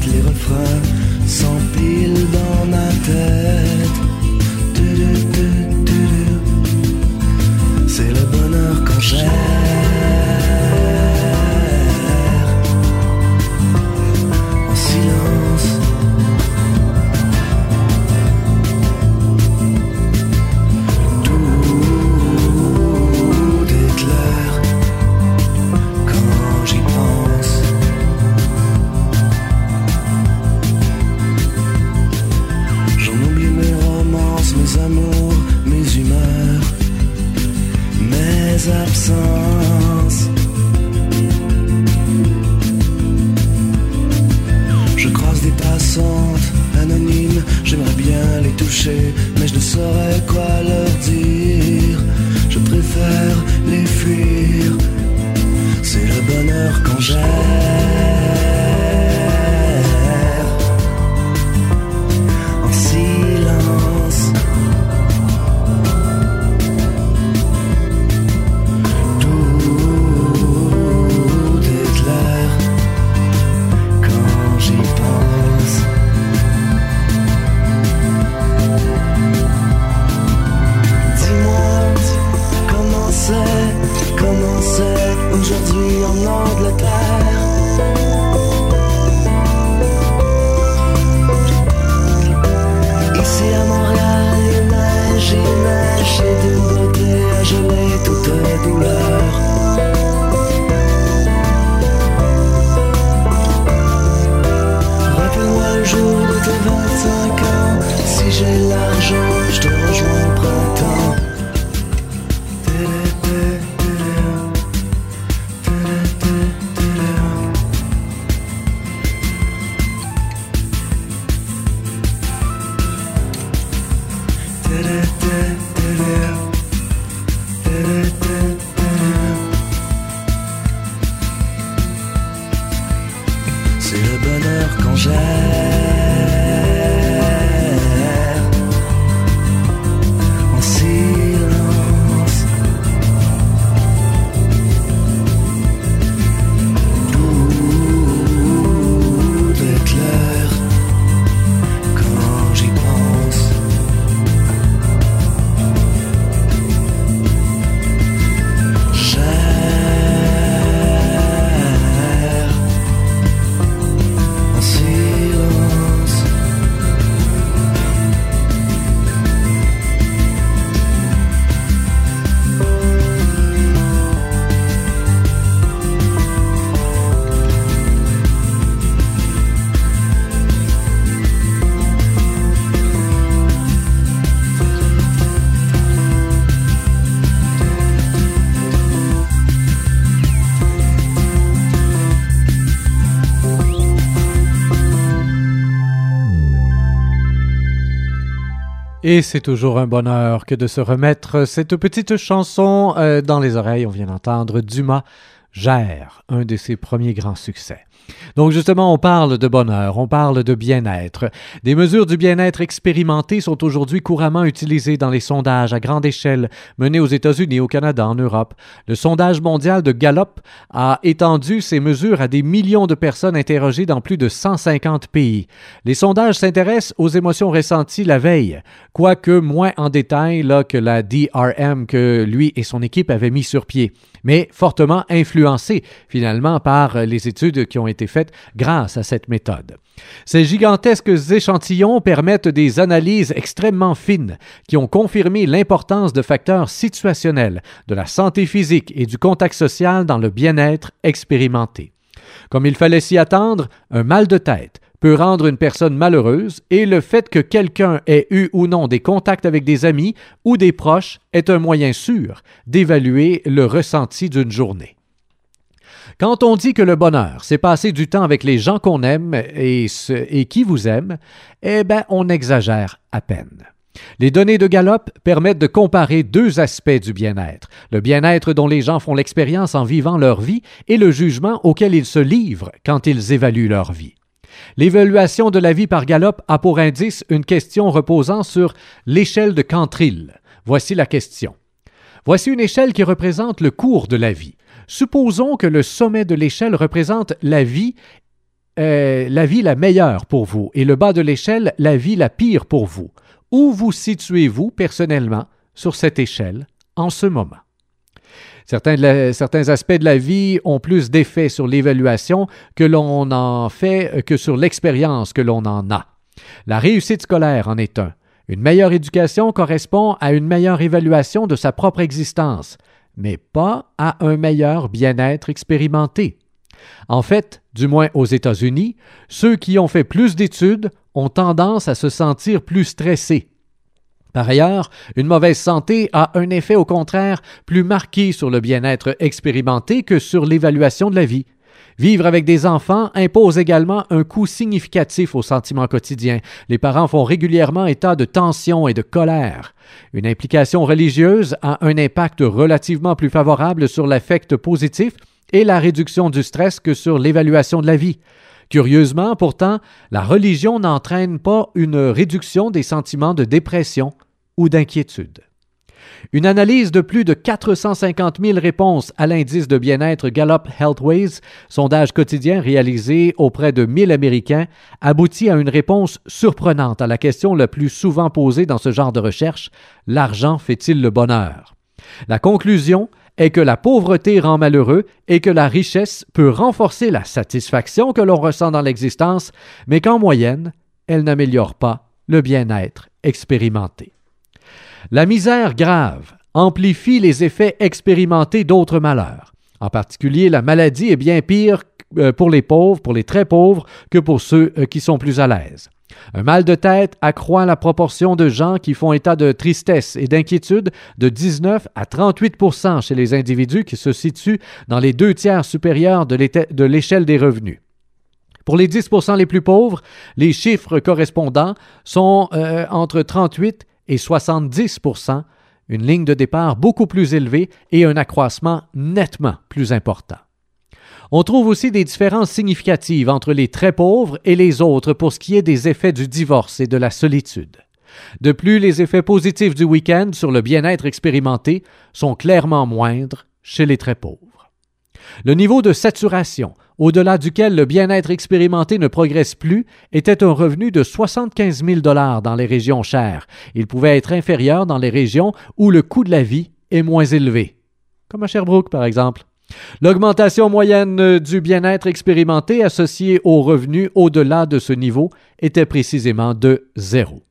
Les fuir. C'est le bonheur quand jour de tes 25 ans, si j'ai l'argent, je te rejoins Et c'est toujours un bonheur que de se remettre cette petite chanson euh, dans les oreilles. On vient d'entendre Dumas Gère, un de ses premiers grands succès. Donc justement, on parle de bonheur, on parle de bien-être. Des mesures du bien-être expérimentées sont aujourd'hui couramment utilisées dans les sondages à grande échelle menés aux États-Unis, au Canada, en Europe. Le sondage mondial de Gallup a étendu ces mesures à des millions de personnes interrogées dans plus de 150 pays. Les sondages s'intéressent aux émotions ressenties la veille, quoique moins en détail là, que la DRM que lui et son équipe avaient mis sur pied, mais fortement influencés finalement par les études qui ont été faites grâce à cette méthode. Ces gigantesques échantillons permettent des analyses extrêmement fines qui ont confirmé l'importance de facteurs situationnels, de la santé physique et du contact social dans le bien-être expérimenté. Comme il fallait s'y attendre, un mal de tête peut rendre une personne malheureuse et le fait que quelqu'un ait eu ou non des contacts avec des amis ou des proches est un moyen sûr d'évaluer le ressenti d'une journée. Quand on dit que le bonheur, c'est passer du temps avec les gens qu'on aime et, qui vous aiment, eh bien, on exagère à peine. Les données de Gallup permettent de comparer deux aspects du bien-être, le bien-être dont les gens font l'expérience en vivant leur vie et le jugement auquel ils se livrent quand ils évaluent leur vie. L'évaluation de la vie par Gallup a pour indice une question reposant sur l'échelle de Cantril. Voici la question. Voici une échelle qui représente le cours de la vie. Supposons que le sommet de l'échelle représente la vie, euh, la vie la meilleure pour vous et le bas de l'échelle la vie la pire pour vous. Où vous situez-vous personnellement sur cette échelle en ce moment? Certains, aspects de la vie ont plus d'effet sur l'évaluation que l'on en fait que sur l'expérience que l'on en a. La réussite scolaire en est un. Une meilleure éducation correspond à une meilleure évaluation de sa propre existence, mais pas à un meilleur bien-être expérimenté. En fait, du moins aux États-Unis, ceux qui ont fait plus d'études ont tendance à se sentir plus stressés. Par ailleurs, une mauvaise santé a un effet au contraire plus marqué sur le bien-être expérimenté que sur l'évaluation de la vie. Vivre avec des enfants impose également un coût significatif aux sentiments quotidiens. Les parents font régulièrement état de tension et de colère. Une implication religieuse a un impact relativement plus favorable sur l'affect positif et la réduction du stress que sur l'évaluation de la vie. Curieusement, pourtant, la religion n'entraîne pas une réduction des sentiments de dépression ou d'inquiétude. Une analyse de plus de 450 000 réponses à l'indice de bien-être Gallup Healthways, sondage quotidien réalisé auprès de 1000 Américains, aboutit à une réponse surprenante à la question la plus souvent posée dans ce genre de recherche L'argent fait-il le bonheur? La conclusion est que la pauvreté rend malheureux et que la richesse peut renforcer la satisfaction que l'on ressent dans l'existence, mais qu'en moyenne, elle n'améliore pas le bien-être expérimenté. La misère grave amplifie les effets expérimentés d'autres malheurs. En particulier, la maladie est bien pire euh, pour les pauvres, pour les très pauvres, que pour ceux euh, qui sont plus à l'aise. Un mal de tête accroît la proportion de gens qui font état de tristesse et d'inquiétude de 19 à 38% chez les individus qui se situent dans les deux tiers supérieurs de l'échelle des revenus. Pour les 10% les plus pauvres, les chiffres correspondants sont euh, entre 38 et 70% une ligne de départ beaucoup plus élevée et un accroissement nettement plus important. On trouve aussi des différences significatives entre les très pauvres et les autres pour ce qui est des effets du divorce et de la solitude. De plus, les effets positifs du week-end sur le bien-être expérimenté sont clairement moindres chez les très pauvres. Le niveau de saturation, au-delà duquel le bien-être expérimenté ne progresse plus, était un revenu de 75 000 dollars dans les régions chères. Il pouvait être inférieur dans les régions où le coût de la vie est moins élevé, comme à Sherbrooke par exemple. L'augmentation moyenne du bien-être expérimenté associée aux revenus au-delà de ce niveau était précisément de zéro.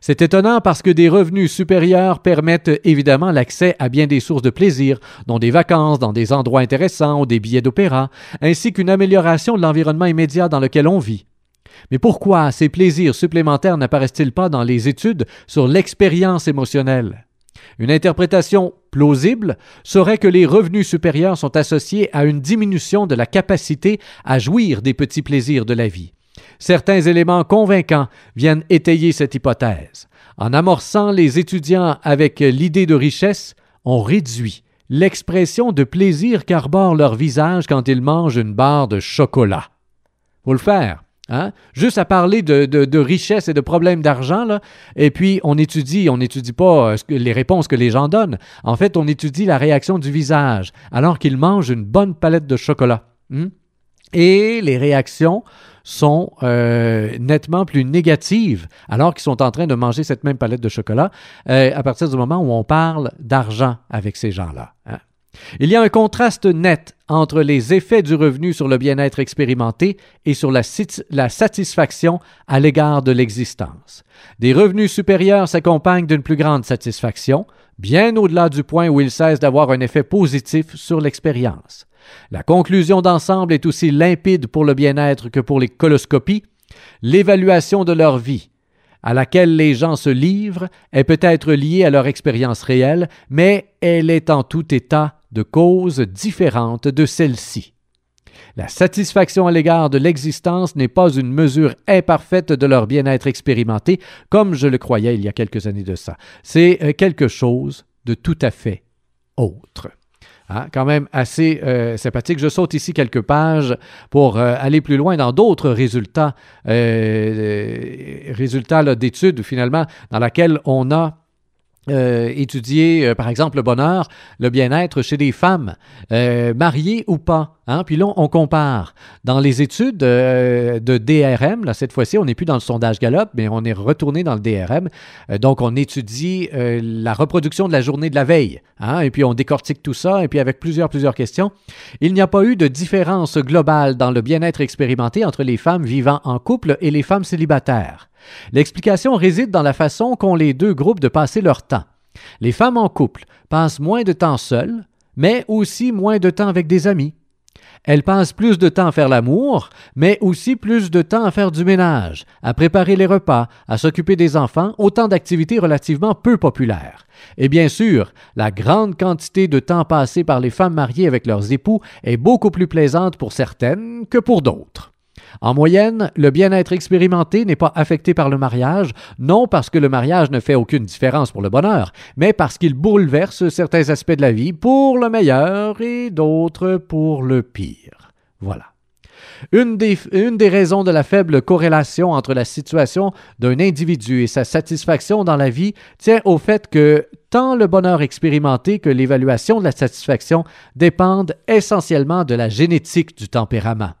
C'est étonnant parce que des revenus supérieurs permettent évidemment l'accès à bien des sources de plaisir, dont des vacances dans des endroits intéressants ou des billets d'opéra, ainsi qu'une amélioration de l'environnement immédiat dans lequel on vit. Mais pourquoi ces plaisirs supplémentaires n'apparaissent-ils pas dans les études sur l'expérience émotionnelle? Une interprétation plausible serait que les revenus supérieurs sont associés à une diminution de la capacité à jouir des petits plaisirs de la vie. Certains éléments convaincants viennent étayer cette hypothèse. En amorçant les étudiants avec l'idée de richesse, on réduit l'expression de plaisir qu'arbore leur visage quand ils mangent une barre de chocolat. Faut le faire. Hein? Juste à parler de, richesse et de problèmes d'argent, et puis on étudie, on n'étudie pas euh, les réponses que les gens donnent. En fait, on étudie la réaction du visage alors qu'ils mangent une bonne palette de chocolat. Hmm? Et les réactions sont euh, nettement plus négatives alors qu'ils sont en train de manger cette même palette de chocolat euh, à partir du moment où on parle d'argent avec ces gens-là. Hein? Il y a un contraste net entre les effets du revenu sur le bien-être expérimenté et sur la, satisfaction à l'égard de l'existence. Des revenus supérieurs s'accompagnent d'une plus grande satisfaction, bien au-delà du point où ils cessent d'avoir un effet positif sur l'expérience. La conclusion d'ensemble est aussi limpide pour le bien-être que pour les coloscopies. L'évaluation de leur vie, à laquelle les gens se livrent, est peut-être liée à leur expérience réelle, mais elle est en tout état de causes différentes de celle-ci. La satisfaction à l'égard de l'existence n'est pas une mesure imparfaite de leur bien-être expérimenté, comme je le croyais il y a quelques années de ça. C'est euh, quelque chose de tout à fait autre. Hein, quand même assez euh, sympathique. Je saute ici quelques pages pour euh, aller plus loin dans d'autres résultats, résultats d'études finalement dans laquelle on a euh, étudier, euh, par exemple, le bonheur, le bien-être chez des femmes, euh, mariées ou pas. Hein? Puis là, on compare. Dans les études de DRM, là, cette fois-ci, on n'est plus dans le sondage Gallup, mais on est retourné dans le DRM. donc, on étudie la reproduction de la journée de la veille. Hein? Et puis, on décortique tout ça, et puis avec plusieurs, plusieurs questions. Il n'y a pas eu de différence globale dans le bien-être expérimenté entre les femmes vivant en couple et les femmes célibataires. L'explication réside dans la façon qu'ont les deux groupes de passer leur temps. Les femmes en couple passent moins de temps seules, mais aussi moins de temps avec des amis. Elles passent plus de temps à faire l'amour, mais aussi plus de temps à faire du ménage, à préparer les repas, à s'occuper des enfants, autant d'activités relativement peu populaires. Et bien sûr, la grande quantité de temps passé par les femmes mariées avec leurs époux est beaucoup plus plaisante pour certaines que pour d'autres. En moyenne, le bien-être expérimenté n'est pas affecté par le mariage, non parce que le mariage ne fait aucune différence pour le bonheur, mais parce qu'il bouleverse certains aspects de la vie pour le meilleur et d'autres pour le pire. Voilà. Une des, une des, raisons de la faible corrélation entre la situation d'un individu et sa satisfaction dans la vie tient au fait que tant le bonheur expérimenté que l'évaluation de la satisfaction dépendent essentiellement de la génétique du tempérament.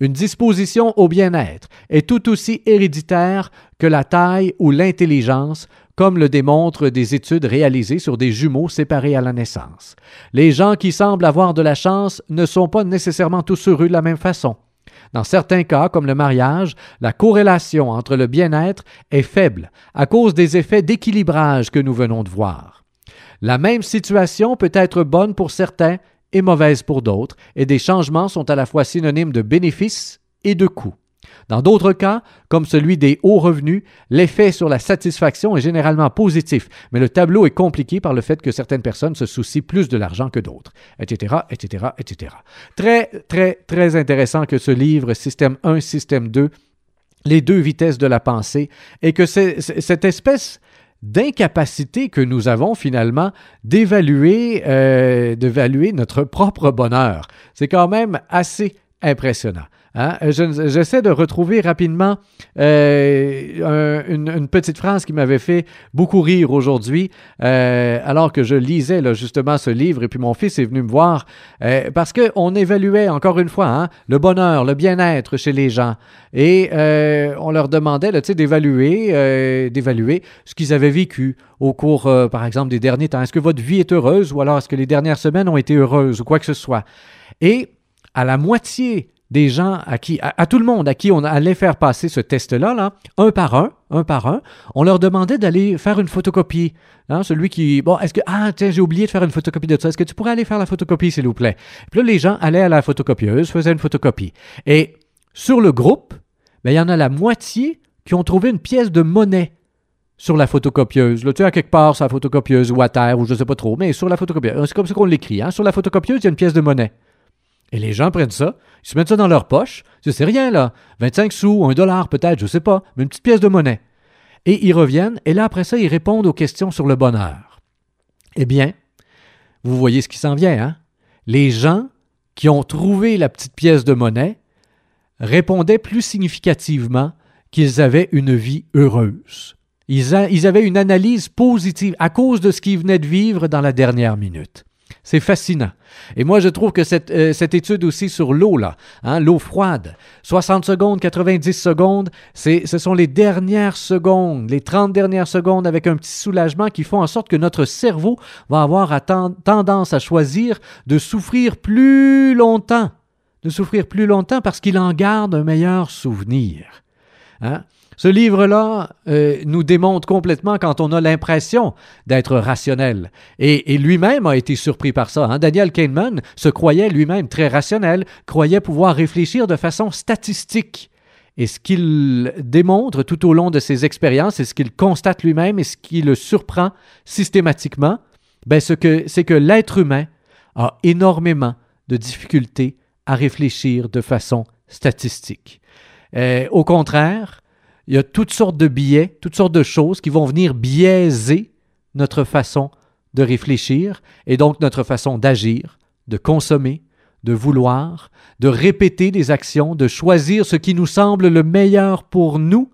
Une disposition au bien-être est tout aussi héréditaire que la taille ou l'intelligence, comme le démontrent des études réalisées sur des jumeaux séparés à la naissance. Les gens qui semblent avoir de la chance ne sont pas nécessairement tous heureux de la même façon. Dans certains cas, comme le mariage, la corrélation entre le bien-être est faible à cause des effets d'équilibrage que nous venons de voir. La même situation peut être bonne pour certains et mauvaise pour d'autres, et des changements sont à la fois synonymes de bénéfices et de coûts. Dans d'autres cas, comme celui des hauts revenus, l'effet sur la satisfaction est généralement positif, mais le tableau est compliqué par le fait que certaines personnes se soucient plus de l'argent que d'autres, etc., etc., etc. Très, très, très intéressant que ce livre, Système 1, Système 2, les deux vitesses de la pensée, et que cette espèce d'incapacité que nous avons finalement d'évaluer euh, d'évaluer notre propre bonheur. C'est quand même assez impressionnant. Hein? J'essaie de retrouver rapidement euh, une, petite phrase qui m'avait fait beaucoup rire aujourd'hui, euh, alors que je lisais justement ce livre, et puis mon fils est venu me voir, euh, parce qu'on évaluait encore une fois hein, le bonheur, le bien-être chez les gens, et on leur demandait d'évaluer, d'évaluer ce qu'ils avaient vécu au cours, par exemple, des derniers temps. Est-ce que votre vie est heureuse, ou alors est-ce que les dernières semaines ont été heureuses, ou quoi que ce soit? Et à la moitié des gens à qui, à, tout le monde à qui on allait faire passer ce test-là, là, un par un, un par un, on leur demandait d'aller faire une photocopie. Hein, celui qui, bon, est-ce que, ah, tiens, j'ai oublié de faire une photocopie de ça. Est-ce que tu pourrais aller faire la photocopie, s'il vous plaît? Puis là, les gens allaient à la photocopieuse, faisaient une photocopie. Et sur le groupe, ben, il y en a la moitié qui ont trouvé une pièce de monnaie sur la photocopieuse. Là, tu à quelque part sur la photocopieuse ou à terre ou je ne sais pas trop, mais sur la photocopieuse. C'est comme ça qu'on l'écrit. Hein? Sur la photocopieuse, il y a une pièce de monnaie. Et les gens prennent ça, ils se mettent ça dans leur poche. C'est rien, là. 25 sous, un dollar peut-être, je sais pas, mais une petite pièce de monnaie. Et ils reviennent, et là, après ça, ils répondent aux questions sur le bonheur. Eh bien, vous voyez ce qui s'en vient, hein? Les gens qui ont trouvé la petite pièce de monnaie répondaient plus significativement qu'ils avaient une vie heureuse. Ils, ils avaient une analyse positive à cause de ce qu'ils venaient de vivre dans la dernière minute. C'est fascinant. Et moi, je trouve que cette, euh, étude aussi sur l'eau, là, hein, l'eau froide, 60 secondes, 90 secondes, ce sont les dernières secondes, les 30 dernières secondes avec un petit soulagement qui font en sorte que notre cerveau va avoir tendance à choisir de souffrir plus longtemps, de souffrir plus longtemps parce qu'il en garde un meilleur souvenir. Hein? Ce livre-là euh, nous démontre complètement quand on a l'impression d'être rationnel. Et, lui-même a été surpris par ça. Hein. Daniel Kahneman se croyait lui-même très rationnel, croyait pouvoir réfléchir de façon statistique. Et ce qu'il démontre tout au long de ses expériences, et ce qu'il constate lui-même, et ce qui le surprend systématiquement, ben c'est que, l'être humain a énormément de difficultés à réfléchir de façon statistique. Euh, au contraire, il y a toutes sortes de biais, toutes sortes de choses qui vont venir biaiser notre façon de réfléchir et donc notre façon d'agir, de consommer, de vouloir, de répéter des actions, de choisir ce qui nous semble le meilleur pour nous,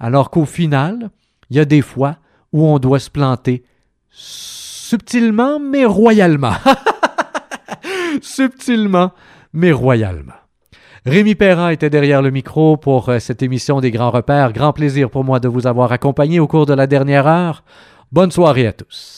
alors qu'au final, il y a des fois où on doit se planter subtilement mais royalement. subtilement mais royalement. Rémi Perrin était derrière le micro pour euh, cette émission des grands repères. Grand plaisir pour moi de vous avoir accompagné au cours de la dernière heure. Bonne soirée à tous.